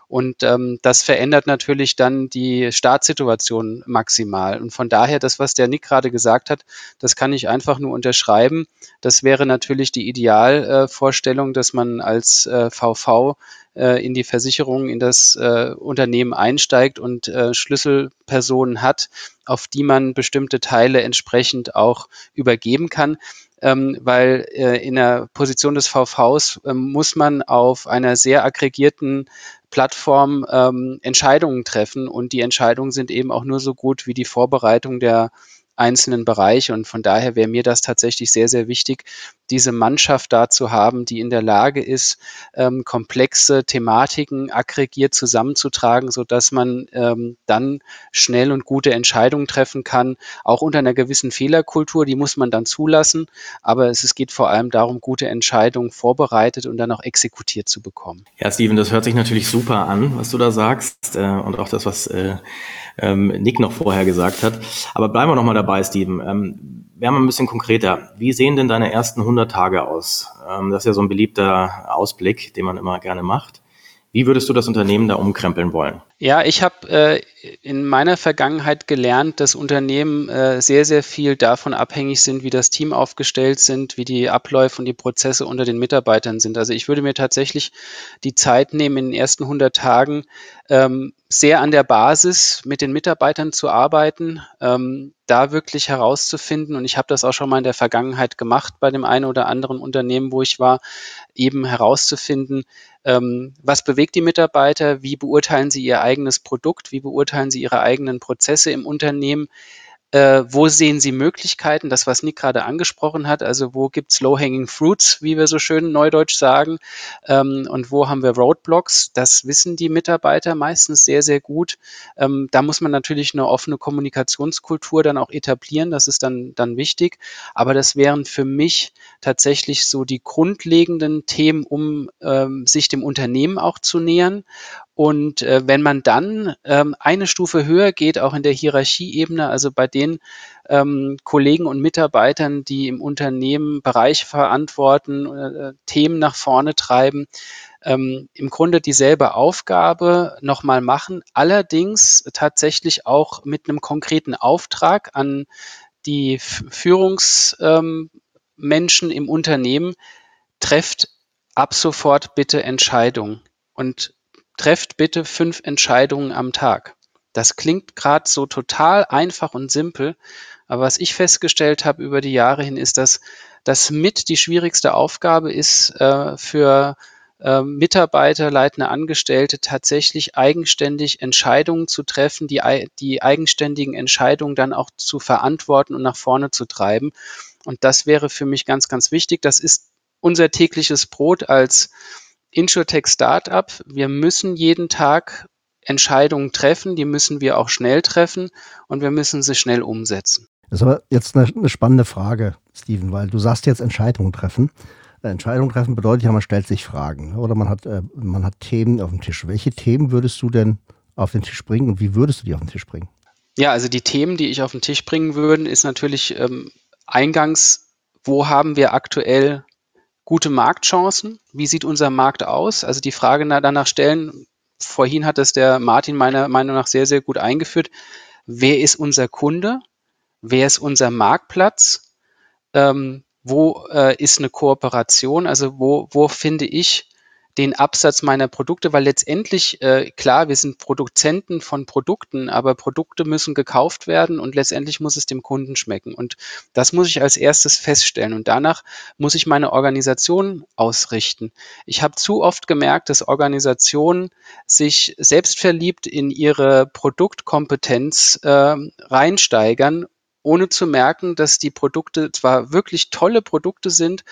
Und ähm, das verändert natürlich dann die Startsituation maximal. Und von daher, das, was der Nick gerade gesagt hat, das kann ich einfach nur unterschreiben. Das wäre natürlich die Idealvorstellung, äh, dass man als äh, VV äh, in die Versicherung, in das äh, Unternehmen einsteigt und äh, Schlüsselpersonen hat, auf die man bestimmte Teile entsprechend auch übergeben kann ähm, weil äh, in der Position des VVs äh, muss man auf einer sehr aggregierten Plattform ähm, Entscheidungen treffen und die Entscheidungen sind eben auch nur so gut wie die Vorbereitung der einzelnen Bereiche. Und von daher wäre mir das tatsächlich sehr, sehr wichtig, diese Mannschaft da zu haben, die in der Lage ist, ähm, komplexe Thematiken aggregiert zusammenzutragen, so dass man ähm, dann schnell und gute Entscheidungen treffen kann, auch unter einer gewissen Fehlerkultur, die muss man dann zulassen. Aber es, es geht vor allem darum, gute Entscheidungen vorbereitet und dann auch exekutiert zu bekommen. Ja, Steven, das hört sich natürlich super an, was du da sagst äh, und auch das, was äh, ähm, Nick noch vorher gesagt hat. Aber bleiben wir noch mal dabei, Steven. Ähm, wir haben ein bisschen konkreter. Wie sehen denn deine ersten 100 Tage aus? Ähm, das ist ja so ein beliebter Ausblick, den man immer gerne macht. Wie würdest du das Unternehmen da umkrempeln wollen? Ja, ich habe äh, in meiner Vergangenheit gelernt, dass Unternehmen äh, sehr, sehr viel davon abhängig sind, wie das Team aufgestellt sind, wie die Abläufe und die Prozesse unter den Mitarbeitern sind. Also ich würde mir tatsächlich die Zeit nehmen, in den ersten 100 Tagen ähm, sehr an der Basis mit den Mitarbeitern zu arbeiten, ähm, da wirklich herauszufinden, und ich habe das auch schon mal in der Vergangenheit gemacht bei dem einen oder anderen Unternehmen, wo ich war, eben herauszufinden, was bewegt die Mitarbeiter, wie beurteilen sie ihr eigenes Produkt, wie beurteilen sie ihre eigenen Prozesse im Unternehmen, äh, wo sehen Sie Möglichkeiten, das, was Nick gerade angesprochen hat, also wo gibt es Low-Hanging Fruits, wie wir so schön neudeutsch sagen, ähm, und wo haben wir Roadblocks, das wissen die Mitarbeiter meistens sehr, sehr gut. Ähm, da muss man natürlich eine offene Kommunikationskultur dann auch etablieren, das ist dann, dann wichtig, aber das wären für mich tatsächlich so die grundlegenden Themen, um ähm, sich dem Unternehmen auch zu nähern und äh, wenn man dann ähm, eine Stufe höher geht, auch in der Hierarchieebene, also bei den ähm, Kollegen und Mitarbeitern, die im Unternehmen Bereiche verantworten, äh, Themen nach vorne treiben, ähm, im Grunde dieselbe Aufgabe nochmal machen, allerdings tatsächlich auch mit einem konkreten Auftrag an die Führungsmenschen ähm, im Unternehmen, trefft ab sofort bitte Entscheidungen. Und trefft bitte fünf Entscheidungen am Tag. Das klingt gerade so total einfach und simpel, aber was ich festgestellt habe über die Jahre hin, ist, dass das mit die schwierigste Aufgabe ist äh, für äh, Mitarbeiter, leitende Angestellte tatsächlich eigenständig Entscheidungen zu treffen, die, die eigenständigen Entscheidungen dann auch zu verantworten und nach vorne zu treiben. Und das wäre für mich ganz, ganz wichtig. Das ist unser tägliches Brot als Insurtech Startup, wir müssen jeden Tag Entscheidungen treffen, die müssen wir auch schnell treffen und wir müssen sie schnell umsetzen. Das ist aber jetzt eine, eine spannende Frage, Steven, weil du sagst jetzt Entscheidungen treffen. Äh, Entscheidungen treffen bedeutet ja, man stellt sich Fragen ne? oder man hat, äh, man hat Themen auf dem Tisch. Welche Themen würdest du denn auf den Tisch bringen und wie würdest du die auf den Tisch bringen? Ja, also die Themen, die ich auf den Tisch bringen würde, ist natürlich ähm, eingangs, wo haben wir aktuell gute Marktchancen? Wie sieht unser Markt aus? Also die Frage danach stellen, vorhin hat es der Martin meiner Meinung nach sehr, sehr gut eingeführt. Wer ist unser Kunde? Wer ist unser Marktplatz? Ähm, wo äh, ist eine Kooperation? Also wo, wo finde ich den Absatz meiner Produkte, weil letztendlich, äh, klar, wir sind Produzenten von Produkten, aber Produkte müssen gekauft werden und letztendlich muss es dem Kunden schmecken. Und das muss ich als erstes feststellen. Und danach muss ich meine Organisation ausrichten. Ich habe zu oft gemerkt, dass Organisationen sich selbstverliebt in ihre Produktkompetenz äh, reinsteigern ohne zu merken, dass die Produkte zwar wirklich tolle Produkte sind,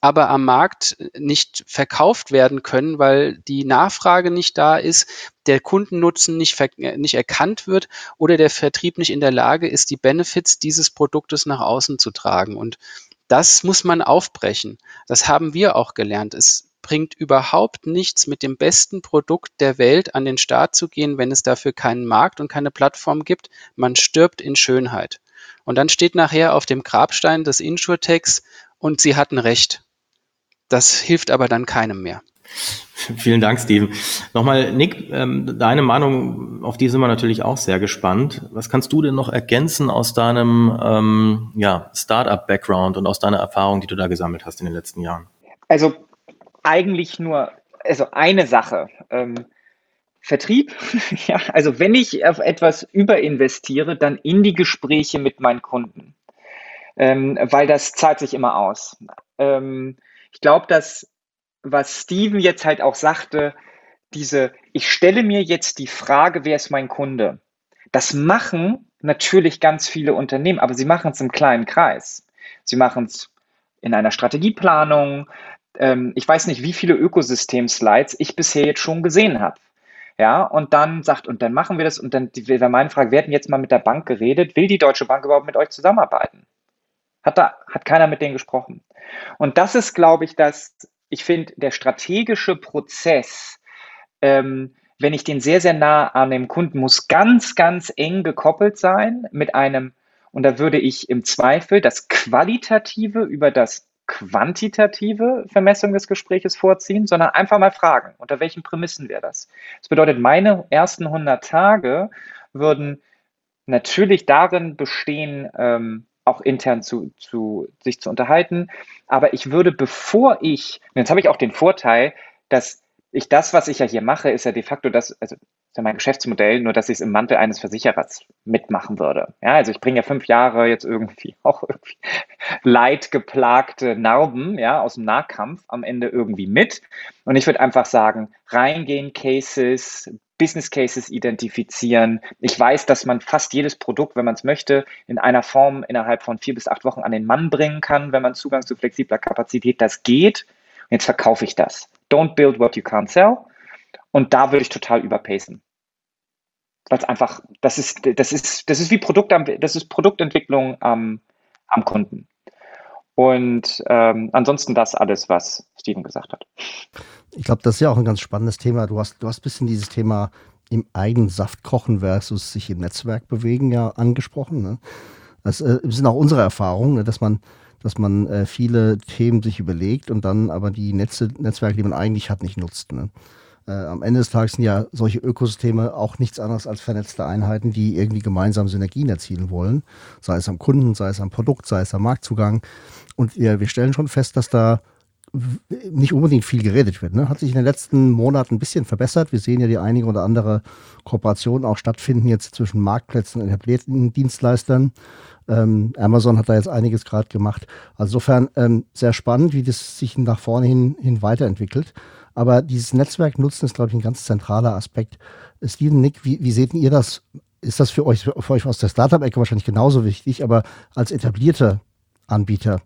aber am Markt nicht verkauft werden können, weil die Nachfrage nicht da ist, der Kundennutzen nicht, nicht erkannt wird oder der Vertrieb nicht in der Lage ist, die Benefits dieses Produktes nach außen zu tragen. Und das muss man aufbrechen. Das haben wir auch gelernt. Es bringt überhaupt nichts, mit dem besten Produkt der Welt an den Start zu gehen, wenn es dafür keinen Markt und keine Plattform gibt. Man stirbt in Schönheit. Und dann steht nachher auf dem Grabstein des Insurtechs und sie hatten recht. Das hilft aber dann keinem mehr. Vielen Dank, Steven. Nochmal, Nick, ähm, deine Meinung, auf die sind wir natürlich auch sehr gespannt. Was kannst du denn noch ergänzen aus deinem ähm, ja, Startup-Background und aus deiner Erfahrung, die du da gesammelt hast in den letzten Jahren? Also eigentlich nur, also eine Sache. Ähm, Vertrieb, ja, also wenn ich auf etwas überinvestiere, dann in die Gespräche mit meinen Kunden, ähm, weil das zahlt sich immer aus. Ähm, ich glaube, dass was Steven jetzt halt auch sagte, diese, ich stelle mir jetzt die Frage, wer ist mein Kunde? Das machen natürlich ganz viele Unternehmen, aber sie machen es im kleinen Kreis. Sie machen es in einer Strategieplanung. Ähm, ich weiß nicht, wie viele Ökosystem-Slides ich bisher jetzt schon gesehen habe. Ja, und dann sagt, und dann machen wir das, und dann wäre meine Frage, wir hätten jetzt mal mit der Bank geredet, will die Deutsche Bank überhaupt mit euch zusammenarbeiten? Hat da, hat keiner mit denen gesprochen. Und das ist, glaube ich, das, ich finde, der strategische Prozess, ähm, wenn ich den sehr, sehr nah an dem Kunden, muss ganz, ganz eng gekoppelt sein mit einem, und da würde ich im Zweifel das Qualitative über das quantitative Vermessung des Gespräches vorziehen, sondern einfach mal fragen, unter welchen Prämissen wäre das? Das bedeutet, meine ersten 100 Tage würden natürlich darin bestehen, ähm, auch intern zu, zu sich zu unterhalten. Aber ich würde, bevor ich, jetzt habe ich auch den Vorteil, dass ich das, was ich ja hier mache, ist ja de facto das, also ja mein Geschäftsmodell, nur dass ich es im Mantel eines Versicherers mitmachen würde. Ja, also ich bringe ja fünf Jahre jetzt irgendwie auch irgendwie leidgeplagte Narben, ja, aus dem Nahkampf am Ende irgendwie mit. Und ich würde einfach sagen, reingehen, Cases, Business Cases identifizieren. Ich weiß, dass man fast jedes Produkt, wenn man es möchte, in einer Form innerhalb von vier bis acht Wochen an den Mann bringen kann, wenn man Zugang zu flexibler Kapazität, das geht. Und jetzt verkaufe ich das. Don't build what you can't sell. Und da würde ich total überpacen. Weil es einfach, das ist, das ist, das ist wie Produkt, das ist Produktentwicklung am, am Kunden. Und ähm, ansonsten das alles, was Steven gesagt hat. Ich glaube, das ist ja auch ein ganz spannendes Thema. Du hast, du hast ein bisschen dieses Thema im eigenen Saft kochen versus sich im Netzwerk bewegen ja angesprochen. Ne? Das äh, sind auch unsere Erfahrungen, ne? dass man, dass man äh, viele Themen sich überlegt und dann aber die Netze, Netzwerke, die man eigentlich hat, nicht nutzt. Ne? Äh, am Ende des Tages sind ja solche Ökosysteme auch nichts anderes als vernetzte Einheiten, die irgendwie gemeinsam Synergien erzielen wollen. Sei es am Kunden, sei es am Produkt, sei es am Marktzugang. Und wir, wir stellen schon fest, dass da nicht unbedingt viel geredet wird. Ne? Hat sich in den letzten Monaten ein bisschen verbessert. Wir sehen ja die einige oder andere Kooperationen auch stattfinden jetzt zwischen Marktplätzen und etablierten Dienstleistern. Ähm, Amazon hat da jetzt einiges gerade gemacht. Also insofern ähm, sehr spannend, wie das sich nach vorne hin, hin weiterentwickelt. Aber dieses Netzwerk nutzen ist, glaube ich, ein ganz zentraler Aspekt. Steven, Nick, wie, wie seht ihr das? Ist das für euch, für euch aus der Startup-Ecke wahrscheinlich genauso wichtig, aber als etablierter Anbieter,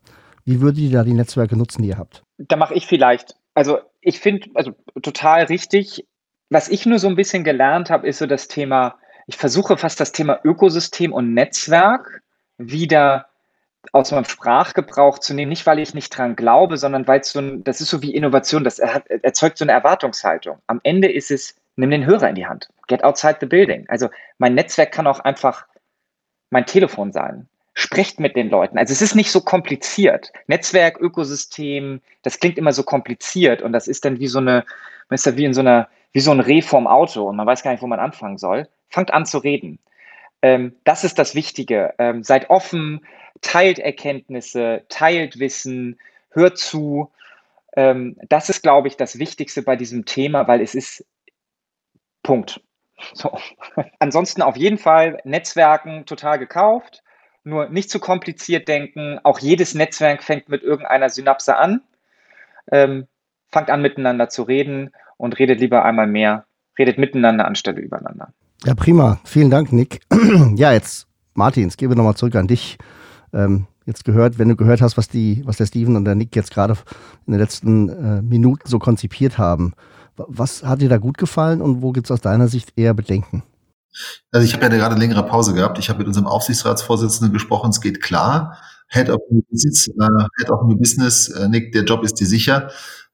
wie würdet ihr da die Netzwerke nutzen, die ihr habt? Da mache ich vielleicht. Also ich finde, also total richtig. Was ich nur so ein bisschen gelernt habe, ist so das Thema, ich versuche fast das Thema Ökosystem und Netzwerk wieder aus meinem Sprachgebrauch zu nehmen, nicht weil ich nicht dran glaube, sondern weil es so ein, das ist so wie Innovation, das erzeugt so eine Erwartungshaltung. Am Ende ist es, nimm den Hörer in die Hand, get outside the building. Also mein Netzwerk kann auch einfach mein Telefon sein. Sprecht mit den Leuten. Also es ist nicht so kompliziert. Netzwerk, Ökosystem, das klingt immer so kompliziert und das ist dann wie so eine, man ist da wie in so einer, wie so ein Reh vorm Auto und man weiß gar nicht, wo man anfangen soll. Fangt an zu reden. Ähm, das ist das Wichtige. Ähm, seid offen, teilt Erkenntnisse, teilt Wissen, hört zu. Ähm, das ist, glaube ich, das Wichtigste bei diesem Thema, weil es ist Punkt. So. Ansonsten auf jeden Fall Netzwerken total gekauft. Nur nicht zu kompliziert denken. Auch jedes Netzwerk fängt mit irgendeiner Synapse an. Ähm, fangt an, miteinander zu reden und redet lieber einmal mehr. Redet miteinander anstelle übereinander. Ja, prima. Vielen Dank, Nick. ja, jetzt, Martin, gehen wir nochmal zurück an dich. Ähm, jetzt gehört, wenn du gehört hast, was die, was der Steven und der Nick jetzt gerade in den letzten äh, Minuten so konzipiert haben. Was hat dir da gut gefallen und wo gibt es aus deiner Sicht eher Bedenken? Also ich habe ja gerade eine längere Pause gehabt. Ich habe mit unserem Aufsichtsratsvorsitzenden gesprochen, es geht klar. Head of New Business, äh, Head of New Business, äh, Nick, der Job ist dir sicher.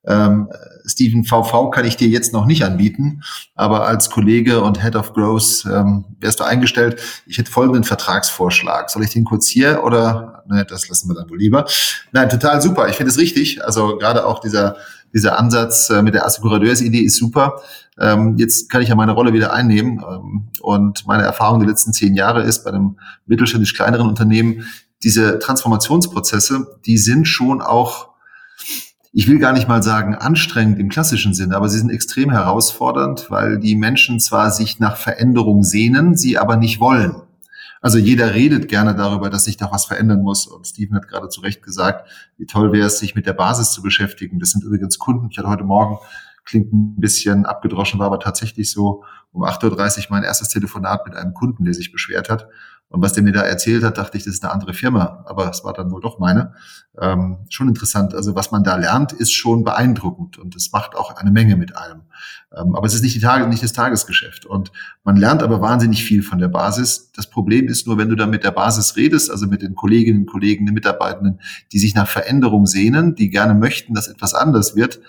Ähm, Steven VV kann ich dir jetzt noch nicht anbieten, aber als Kollege und Head of Growth ähm, wärst du eingestellt. Ich hätte folgenden Vertragsvorschlag. Soll ich den kurz hier oder? Ne, das lassen wir dann wohl lieber. Nein, total super. Ich finde es richtig. Also gerade auch dieser dieser Ansatz äh, mit der Assecuradeurs-Idee ist super. Ähm, jetzt kann ich ja meine Rolle wieder einnehmen. Ähm, und meine Erfahrung der letzten zehn Jahre ist bei einem mittelständisch kleineren Unternehmen, diese Transformationsprozesse, die sind schon auch ich will gar nicht mal sagen anstrengend im klassischen Sinne, aber sie sind extrem herausfordernd, weil die Menschen zwar sich nach Veränderung sehnen, sie aber nicht wollen. Also jeder redet gerne darüber, dass sich da was verändern muss. Und Steven hat gerade zu Recht gesagt, wie toll wäre es, sich mit der Basis zu beschäftigen. Das sind übrigens Kunden. Ich hatte heute Morgen, klingt ein bisschen abgedroschen, war aber tatsächlich so um 8.30 Uhr mein erstes Telefonat mit einem Kunden, der sich beschwert hat. Und was der mir da erzählt hat, dachte ich, das ist eine andere Firma, aber es war dann wohl doch meine. Ähm, schon interessant. Also was man da lernt, ist schon beeindruckend und es macht auch eine Menge mit einem. Ähm, aber es ist nicht, die Tage, nicht das Tagesgeschäft. Und man lernt aber wahnsinnig viel von der Basis. Das Problem ist nur, wenn du da mit der Basis redest, also mit den Kolleginnen, Kollegen, den Mitarbeitenden, die sich nach Veränderung sehnen, die gerne möchten, dass etwas anders wird,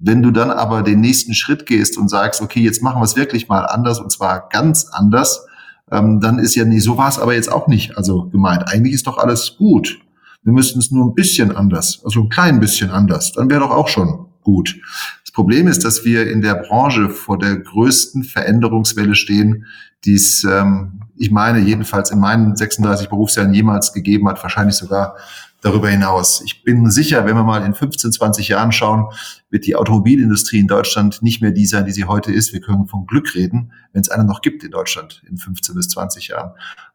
wenn du dann aber den nächsten Schritt gehst und sagst, okay, jetzt machen wir es wirklich mal anders und zwar ganz anders, ähm, dann ist ja, nee, so war es aber jetzt auch nicht also gemeint. Eigentlich ist doch alles gut. Wir müssten es nur ein bisschen anders, also ein klein bisschen anders, dann wäre doch auch schon gut. Das Problem ist, dass wir in der Branche vor der größten Veränderungswelle stehen, die es, ähm, ich meine, jedenfalls in meinen 36 Berufsjahren jemals gegeben hat, wahrscheinlich sogar darüber hinaus. Ich bin sicher, wenn wir mal in 15, 20 Jahren schauen, wird die Automobilindustrie in Deutschland nicht mehr die sein, die sie heute ist. Wir können von Glück reden, wenn es eine noch gibt in Deutschland in 15 bis 20 Jahren.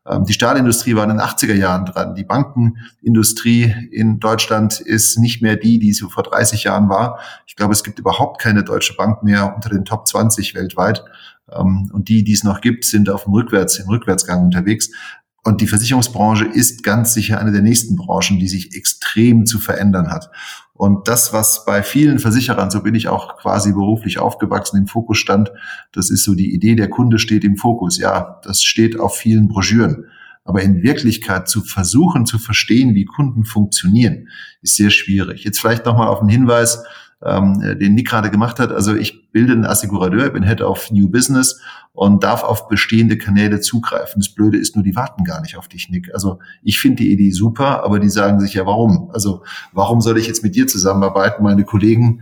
Ähm, die Stahlindustrie war in den 80er Jahren dran. Die Bankenindustrie in Deutschland ist nicht mehr die, die sie vor 30 Jahren war. Ich glaube, es gibt überhaupt keine deutsche Bank mehr unter den Top 20 weltweit. Ähm, und die, die es noch gibt, sind auf dem Rückwärts, im Rückwärtsgang unterwegs. Und die Versicherungsbranche ist ganz sicher eine der nächsten Branchen, die sich extrem zu verändern hat. Und das, was bei vielen Versicherern, so bin ich auch quasi beruflich aufgewachsen, im Fokus stand, das ist so die Idee, der Kunde steht im Fokus. Ja, das steht auf vielen Broschüren. Aber in Wirklichkeit zu versuchen zu verstehen, wie Kunden funktionieren, ist sehr schwierig. Jetzt vielleicht nochmal auf einen Hinweis, ähm, den Nick gerade gemacht hat. Also ich bilde einen Assekurateur, bin Head of New Business und darf auf bestehende Kanäle zugreifen. Das Blöde ist nur, die warten gar nicht auf dich, Nick. Also ich finde die Idee super, aber die sagen sich ja, warum? Also warum soll ich jetzt mit dir zusammenarbeiten? Meine Kollegen,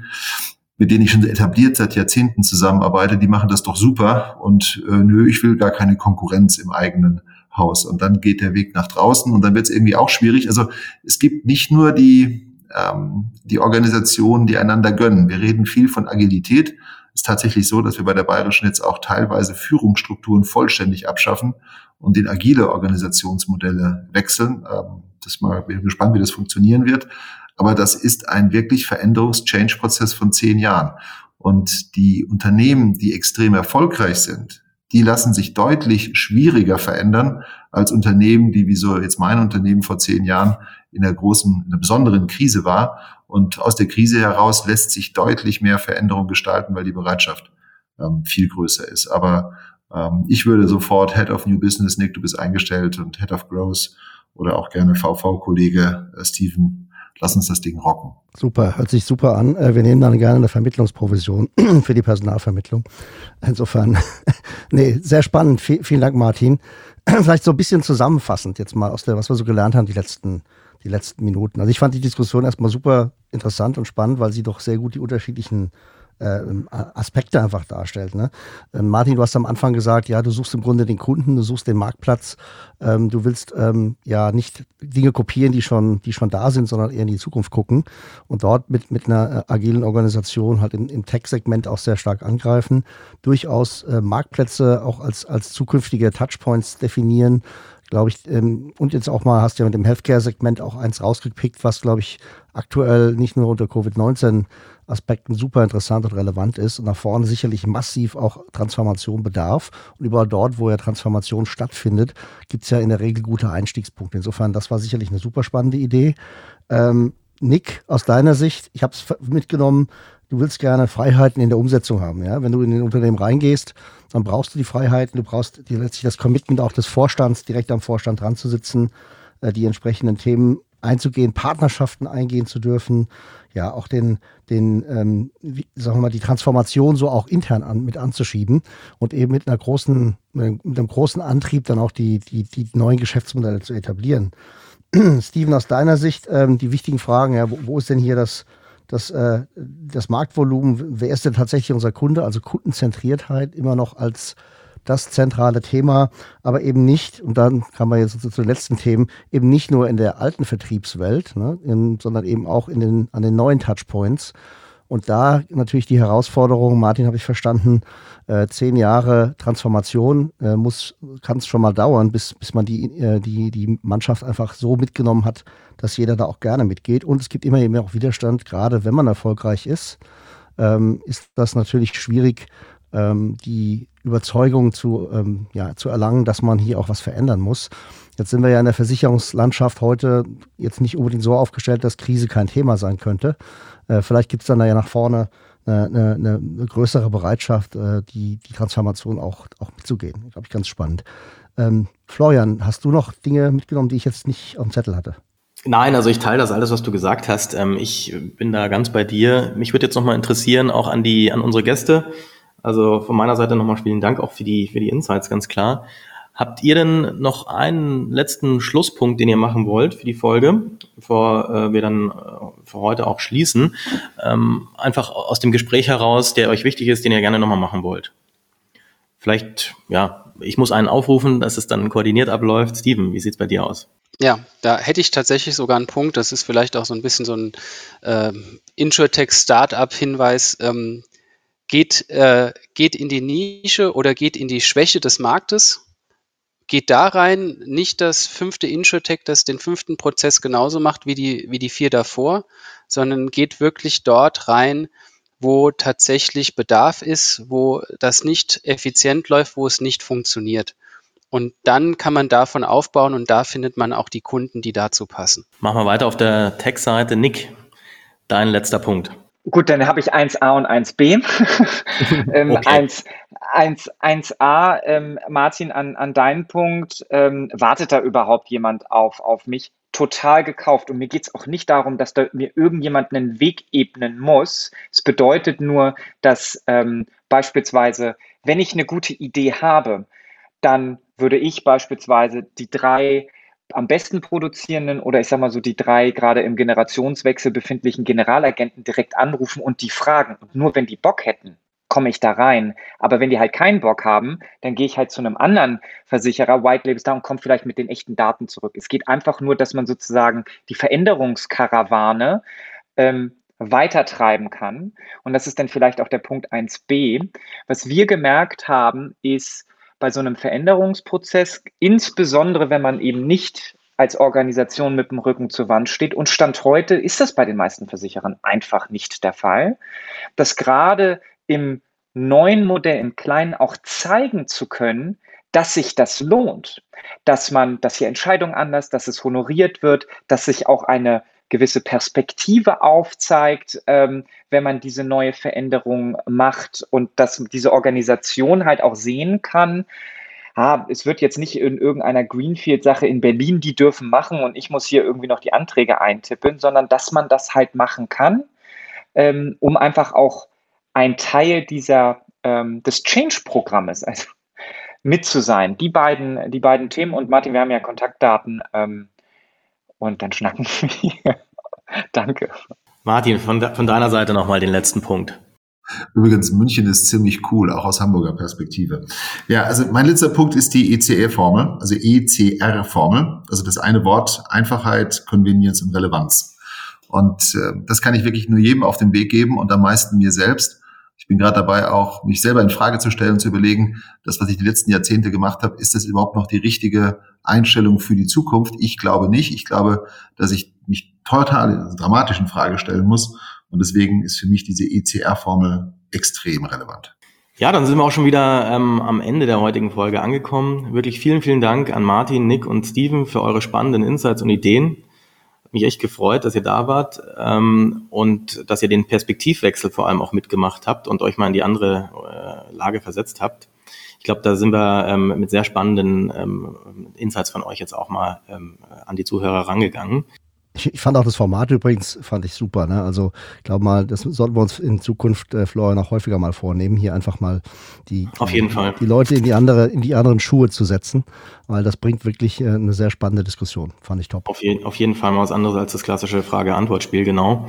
mit denen ich schon etabliert seit Jahrzehnten zusammenarbeite, die machen das doch super und äh, nö, ich will gar keine Konkurrenz im eigenen Haus. Und dann geht der Weg nach draußen und dann wird es irgendwie auch schwierig. Also es gibt nicht nur die ähm, die Organisationen, die einander gönnen. Wir reden viel von Agilität. Es ist tatsächlich so, dass wir bei der Bayerischen jetzt auch teilweise Führungsstrukturen vollständig abschaffen und in agile Organisationsmodelle wechseln. Ähm, das mal, bin gespannt, wie das funktionieren wird. Aber das ist ein wirklich Veränderungs-Change-Prozess von zehn Jahren. Und die Unternehmen, die extrem erfolgreich sind, die lassen sich deutlich schwieriger verändern als Unternehmen, die wie so jetzt mein Unternehmen vor zehn Jahren in einer großen, in einer besonderen Krise war. Und aus der Krise heraus lässt sich deutlich mehr Veränderung gestalten, weil die Bereitschaft ähm, viel größer ist. Aber ähm, ich würde sofort Head of New Business, Nick, du bist eingestellt und Head of Growth oder auch gerne VV-Kollege äh, Steven, lass uns das Ding rocken. Super, hört sich super an. Äh, wir nehmen dann gerne eine Vermittlungsprovision für die Personalvermittlung. Insofern, nee, sehr spannend. vielen Dank, Martin. Vielleicht so ein bisschen zusammenfassend jetzt mal aus der, was wir so gelernt haben die letzten die letzten Minuten. Also ich fand die Diskussion erstmal super interessant und spannend, weil sie doch sehr gut die unterschiedlichen äh, Aspekte einfach darstellt. Ne? Ähm, Martin, du hast am Anfang gesagt, ja, du suchst im Grunde den Kunden, du suchst den Marktplatz, ähm, du willst ähm, ja nicht Dinge kopieren, die schon, die schon da sind, sondern eher in die Zukunft gucken und dort mit, mit einer äh, agilen Organisation halt in, im Tech-Segment auch sehr stark angreifen, durchaus äh, Marktplätze auch als, als zukünftige Touchpoints definieren glaube ich, ähm, und jetzt auch mal hast du ja mit dem Healthcare-Segment auch eins rausgepickt, was, glaube ich, aktuell nicht nur unter Covid-19 Aspekten super interessant und relevant ist und nach vorne sicherlich massiv auch Transformation bedarf. Und überall dort, wo ja Transformation stattfindet, gibt es ja in der Regel gute Einstiegspunkte. Insofern, das war sicherlich eine super spannende Idee. Ähm, Nick, aus deiner Sicht, ich habe es mitgenommen, du willst gerne Freiheiten in der Umsetzung haben. Ja? Wenn du in den Unternehmen reingehst, dann brauchst du die Freiheiten, du brauchst die, letztlich das Commitment auch des Vorstands, direkt am Vorstand dran zu sitzen, äh, die entsprechenden Themen einzugehen, Partnerschaften eingehen zu dürfen, ja, auch den, den ähm, wie, sagen wir mal, die Transformation so auch intern an, mit anzuschieben und eben mit einer großen, mit einem großen Antrieb dann auch die, die, die neuen Geschäftsmodelle zu etablieren. Steven, aus deiner Sicht ähm, die wichtigen Fragen, ja, wo, wo ist denn hier das, das, äh, das Marktvolumen, wer ist denn tatsächlich unser Kunde? Also Kundenzentriertheit immer noch als das zentrale Thema, aber eben nicht, und dann kann man jetzt zu den letzten Themen, eben nicht nur in der alten Vertriebswelt, ne, in, sondern eben auch in den, an den neuen Touchpoints. Und da natürlich die Herausforderung, Martin, habe ich verstanden, äh, zehn Jahre Transformation äh, kann es schon mal dauern, bis, bis man die, äh, die, die Mannschaft einfach so mitgenommen hat, dass jeder da auch gerne mitgeht. Und es gibt immer eben auch Widerstand, gerade wenn man erfolgreich ist, ähm, ist das natürlich schwierig, ähm, die Überzeugung zu, ähm, ja, zu erlangen, dass man hier auch was verändern muss. Jetzt sind wir ja in der Versicherungslandschaft heute jetzt nicht unbedingt so aufgestellt, dass Krise kein Thema sein könnte. Äh, vielleicht gibt es dann da ja nach vorne eine, eine, eine größere Bereitschaft, äh, die, die Transformation auch, auch mitzugehen. Glaube ich ganz spannend. Ähm, Florian, hast du noch Dinge mitgenommen, die ich jetzt nicht auf dem Zettel hatte? Nein, also ich teile das alles, was du gesagt hast. Ähm, ich bin da ganz bei dir. Mich würde jetzt nochmal interessieren, auch an die, an unsere Gäste. Also von meiner Seite nochmal vielen Dank auch für die, für die Insights, ganz klar. Habt ihr denn noch einen letzten Schlusspunkt, den ihr machen wollt für die Folge, bevor äh, wir dann äh, für heute auch schließen? Ähm, einfach aus dem Gespräch heraus, der euch wichtig ist, den ihr gerne nochmal machen wollt. Vielleicht, ja, ich muss einen aufrufen, dass es dann koordiniert abläuft. Steven, wie sieht's bei dir aus? Ja, da hätte ich tatsächlich sogar einen Punkt. Das ist vielleicht auch so ein bisschen so ein äh, Insurtech-Startup-Hinweis. Ähm, geht, äh, geht in die Nische oder geht in die Schwäche des Marktes, geht da rein, nicht das fünfte Insurtech, das den fünften Prozess genauso macht wie die, wie die vier davor, sondern geht wirklich dort rein, wo tatsächlich Bedarf ist, wo das nicht effizient läuft, wo es nicht funktioniert. Und dann kann man davon aufbauen und da findet man auch die Kunden, die dazu passen. Machen wir weiter auf der Tech-Seite. Nick, dein letzter Punkt. Gut, dann habe ich 1a und 1b. ähm, okay. 1, 1, 1a, ähm, Martin, an, an deinen Punkt, ähm, wartet da überhaupt jemand auf, auf mich? Total gekauft. Und mir geht es auch nicht darum, dass da mir irgendjemand einen Weg ebnen muss. Es bedeutet nur, dass ähm, beispielsweise, wenn ich eine gute Idee habe, dann würde ich beispielsweise die drei am besten produzierenden oder ich sag mal so die drei gerade im Generationswechsel befindlichen Generalagenten direkt anrufen und die fragen. Und nur wenn die Bock hätten, komme ich da rein. Aber wenn die halt keinen Bock haben, dann gehe ich halt zu einem anderen Versicherer, White Labels da und komme vielleicht mit den echten Daten zurück. Es geht einfach nur, dass man sozusagen die Veränderungskarawane ähm, weitertreiben kann. Und das ist dann vielleicht auch der Punkt 1b. Was wir gemerkt haben, ist, bei so einem Veränderungsprozess, insbesondere wenn man eben nicht als Organisation mit dem Rücken zur Wand steht. Und Stand heute ist das bei den meisten Versicherern einfach nicht der Fall, dass gerade im neuen Modell im Kleinen auch zeigen zu können, dass sich das lohnt, dass man, dass hier Entscheidungen anders, dass es honoriert wird, dass sich auch eine gewisse Perspektive aufzeigt, ähm, wenn man diese neue Veränderung macht und dass diese Organisation halt auch sehen kann, ah, es wird jetzt nicht in irgendeiner Greenfield-Sache in Berlin, die dürfen machen und ich muss hier irgendwie noch die Anträge eintippen, sondern dass man das halt machen kann, ähm, um einfach auch ein Teil dieser ähm, des Change-Programmes also, mit zu sein. Die beiden, die beiden Themen und Martin, wir haben ja Kontaktdaten. Ähm, und dann schnacken wir. Danke. Martin, von, de von deiner Seite nochmal den letzten Punkt. Übrigens, München ist ziemlich cool, auch aus Hamburger Perspektive. Ja, also mein letzter Punkt ist die ECR-Formel, also ECR-Formel. Also das eine Wort Einfachheit, Convenience und Relevanz. Und äh, das kann ich wirklich nur jedem auf den Weg geben und am meisten mir selbst. Ich bin gerade dabei, auch mich selber in Frage zu stellen, zu überlegen, das, was ich die letzten Jahrzehnte gemacht habe, ist das überhaupt noch die richtige Einstellung für die Zukunft? Ich glaube nicht. Ich glaube, dass ich mich total dramatisch in Frage stellen muss. Und deswegen ist für mich diese ECR-Formel extrem relevant. Ja, dann sind wir auch schon wieder ähm, am Ende der heutigen Folge angekommen. Wirklich vielen, vielen Dank an Martin, Nick und Steven für eure spannenden Insights und Ideen mich echt gefreut, dass ihr da wart ähm, und dass ihr den Perspektivwechsel vor allem auch mitgemacht habt und euch mal in die andere äh, Lage versetzt habt. Ich glaube, da sind wir ähm, mit sehr spannenden ähm, Insights von euch jetzt auch mal ähm, an die Zuhörer rangegangen. Ich, ich, fand auch das Format übrigens, fand ich super. Ne? Also ich glaube mal, das sollten wir uns in Zukunft, äh, Florian, auch häufiger mal vornehmen, hier einfach mal die, Auf jeden die, Fall. die Leute in die, andere, in die anderen Schuhe zu setzen, weil das bringt wirklich äh, eine sehr spannende Diskussion. Fand ich top. Auf, je, auf jeden Fall mal was anderes als das klassische Frage-Antwort-Spiel, genau.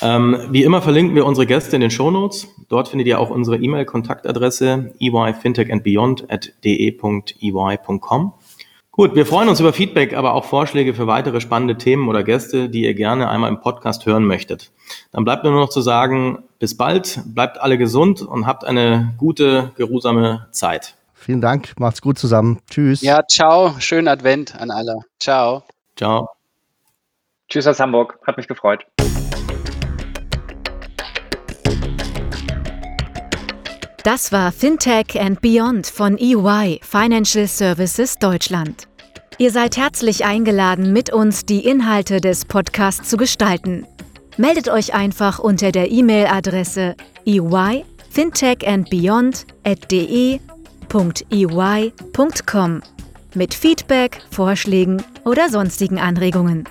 Ähm, wie immer verlinken wir unsere Gäste in den Show Notes. Dort findet ihr auch unsere E-Mail-Kontaktadresse eyfintechandbeyond at de.ey.com. Gut, wir freuen uns über Feedback, aber auch Vorschläge für weitere spannende Themen oder Gäste, die ihr gerne einmal im Podcast hören möchtet. Dann bleibt mir nur noch zu sagen, bis bald, bleibt alle gesund und habt eine gute, geruhsame Zeit. Vielen Dank, macht's gut zusammen. Tschüss. Ja, ciao, schönen Advent an alle. Ciao. Ciao. Tschüss aus Hamburg, hat mich gefreut. Das war Fintech and Beyond von EY Financial Services Deutschland. Ihr seid herzlich eingeladen, mit uns die Inhalte des Podcasts zu gestalten. Meldet euch einfach unter der E-Mail-Adresse ey fintechandbeyond.de.ey.com mit Feedback, Vorschlägen oder sonstigen Anregungen.